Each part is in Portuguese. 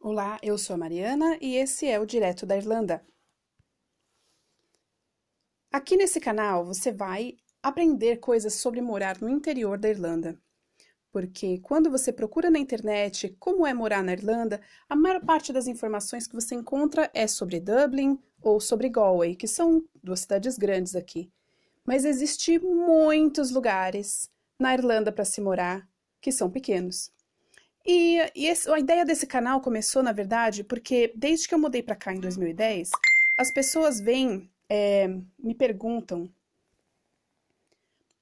Olá, eu sou a Mariana e esse é o Direto da Irlanda. Aqui nesse canal você vai aprender coisas sobre morar no interior da Irlanda. Porque quando você procura na internet como é morar na Irlanda, a maior parte das informações que você encontra é sobre Dublin ou sobre Galway, que são duas cidades grandes aqui. Mas existem muitos lugares na Irlanda para se morar que são pequenos. E, e esse, a ideia desse canal começou, na verdade, porque desde que eu mudei para cá em 2010, as pessoas vêm, é, me perguntam.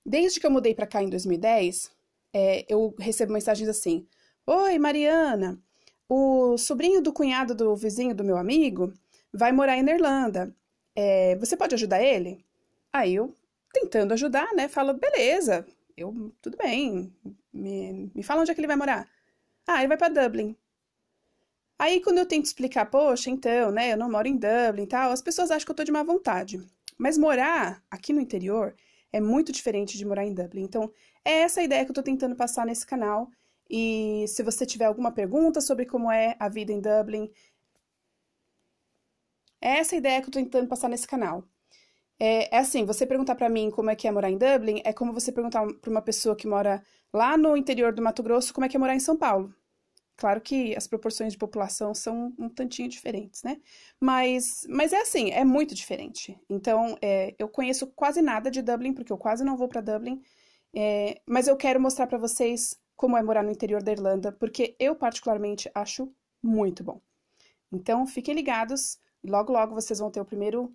Desde que eu mudei para cá em 2010, é, eu recebo mensagens assim: Oi, Mariana, o sobrinho do cunhado do vizinho do meu amigo vai morar na Irlanda. É, você pode ajudar ele? Aí eu, tentando ajudar, né, falo: beleza, eu, tudo bem, me, me fala onde é que ele vai morar. Ah, ele vai para Dublin. Aí, quando eu tento explicar, poxa, então, né, eu não moro em Dublin e tal, as pessoas acham que eu tô de má vontade. Mas morar aqui no interior é muito diferente de morar em Dublin. Então, é essa a ideia que eu tô tentando passar nesse canal. E se você tiver alguma pergunta sobre como é a vida em Dublin, é essa a ideia que eu tô tentando passar nesse canal. É, é assim, você perguntar para mim como é que é morar em Dublin, é como você perguntar para uma pessoa que mora lá no interior do Mato Grosso como é que é morar em São Paulo. Claro que as proporções de população são um tantinho diferentes, né? Mas, mas é assim, é muito diferente. Então, é, eu conheço quase nada de Dublin, porque eu quase não vou para Dublin, é, mas eu quero mostrar para vocês como é morar no interior da Irlanda, porque eu particularmente acho muito bom. Então, fiquem ligados, logo logo vocês vão ter o primeiro